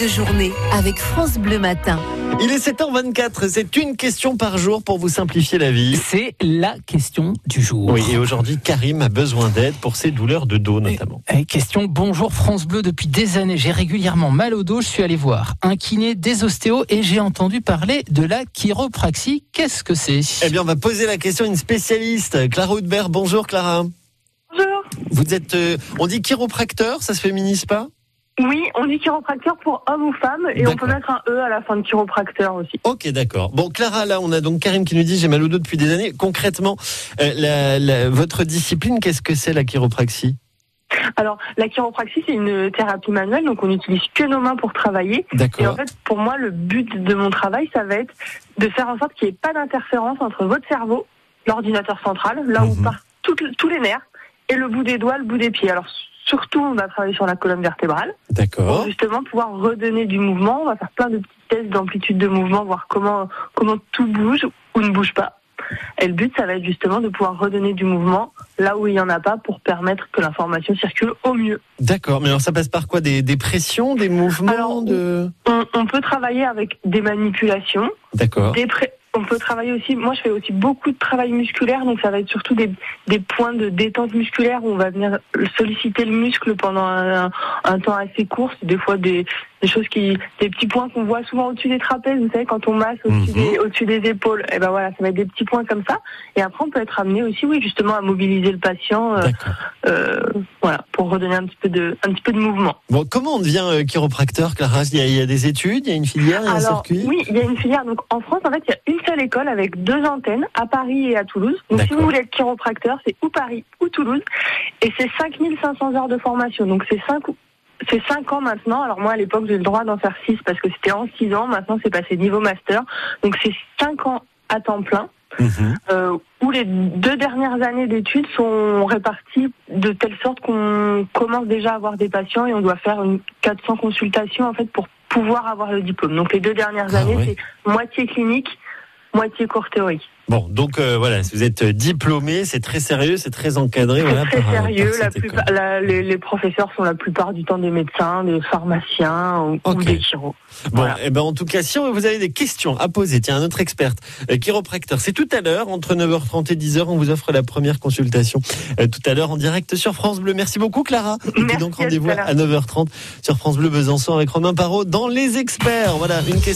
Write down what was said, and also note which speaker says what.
Speaker 1: de journée avec France Bleu Matin.
Speaker 2: Il est 7h24, c'est une question par jour pour vous simplifier la vie.
Speaker 3: C'est la question du jour.
Speaker 2: Oui, et aujourd'hui, Karim a besoin d'aide pour ses douleurs de dos notamment.
Speaker 3: Et question bonjour France Bleu. Depuis des années, j'ai régulièrement mal au dos. Je suis allé voir un kiné, des ostéos et j'ai entendu parler de la chiropraxie. Qu'est-ce que c'est?
Speaker 2: Eh bien, on va poser la question à une spécialiste, Clara Houdbert. Bonjour Clara.
Speaker 4: Bonjour.
Speaker 2: Vous êtes, euh, on dit chiropracteur, ça se féminise pas?
Speaker 4: Oui, on dit chiropracteur pour homme ou femme et on peut
Speaker 2: D'accord.
Speaker 4: mettre un E à la fin de chiropracteur aussi.
Speaker 2: Ok, d'accord. Bon, Clara, là, on a donc Karim qui nous dit j'ai mal au dos depuis des années. Concrètement, euh, la- la- votre discipline, qu'est-ce que c'est la chiropraxie?
Speaker 4: Alors, la chiropraxie, c'est une thérapie manuelle, donc on n'utilise que nos mains pour travailler. Et en fait, pour moi, le but de mon travail, ça va être de faire en sorte qu'il n'y ait pas d'interférence entre votre cerveau, l'ordinateur central, là où
Speaker 2: Mhm.
Speaker 4: partent tous les nerfs, et le bout des doigts, le bout des pieds. Alors, surtout, on va travailler sur la colonne vertébrale. pour
Speaker 2: D'accord.
Speaker 4: justement pouvoir redonner du mouvement. On va faire plein de petits tests d'amplitude de mouvement, voir comment, comment tout bouge ou ne bouge pas. Et le but, ça va être justement de pouvoir redonner du mouvement là où il n'y en a pas pour permettre que l'information circule au mieux.
Speaker 2: D'accord. Mais alors, ça passe par quoi? Des, des pressions, des mouvements
Speaker 4: Alors,
Speaker 2: de...
Speaker 4: On, on peut travailler avec des manipulations,
Speaker 2: D'accord.
Speaker 4: des pré- on peut travailler aussi, moi je fais aussi beaucoup de travail musculaire, donc ça va être surtout des, points de détente musculaire où on va venir solliciter le muscle pendant un, temps assez court, des fois des, des choses qui, des petits points qu'on voit souvent au-dessus des trapèzes, vous savez, quand on masse au-dessus
Speaker 2: Mhm.
Speaker 4: des, au-dessus des épaules, et ben voilà, ça va être des petits points comme ça, et après on peut être amené aussi, oui, justement à mobiliser le patient, euh, euh, voilà, pour redonner un petit peu de, un petit peu de mouvement.
Speaker 2: Bon, comment on devient euh, chiropracteur, Clara? Il y, a, il y a des études, il y a une filière, il y a un
Speaker 4: Alors,
Speaker 2: circuit?
Speaker 4: oui, il y a une filière. Donc, en France, en fait, il y a une seule école avec deux antennes, à Paris et à Toulouse. Donc, si vous voulez être chiropracteur, c'est ou Paris ou Toulouse. Et c'est 5500 heures de formation. Donc, c'est 5 c'est cinq ans maintenant. Alors moi, à l'époque, j'ai le droit d'en faire 6 parce que c'était en 6 ans. Maintenant, c'est passé niveau master. Donc, c'est 5 ans à temps plein.
Speaker 2: Mhm.
Speaker 4: Euh, où les deux dernières années d'études sont réparties de telle sorte qu'on commence déjà à avoir des patients et on doit faire une 400 consultations en fait pour pouvoir avoir le diplôme. Donc les deux dernières
Speaker 2: Ah
Speaker 4: années, c'est moitié clinique, moitié cours théorique.
Speaker 2: Bon, donc euh, voilà, si vous êtes euh, diplômé, c'est très sérieux, c'est très encadré. Voilà,
Speaker 4: très
Speaker 2: par, euh,
Speaker 4: sérieux.
Speaker 2: par
Speaker 4: La
Speaker 2: cette
Speaker 4: plupart,
Speaker 2: école.
Speaker 4: la- les, les professeurs sont la plupart du temps des médecins, des pharmaciens ou, des chiro.
Speaker 2: Bon,
Speaker 4: Voilà.
Speaker 2: eh ben en tout cas, si vous avez des questions à poser, tiens, notre experte euh, chiropracteur, c'est tout à l'heure, entre 9h30 et 10h, on vous offre la première consultation euh, tout à l'heure en direct sur France Bleu. Merci beaucoup, Clara. Et donc rendez-vous à 9h30 sur France Bleu Besançon avec Romain Parot dans Les Experts. Voilà, une question.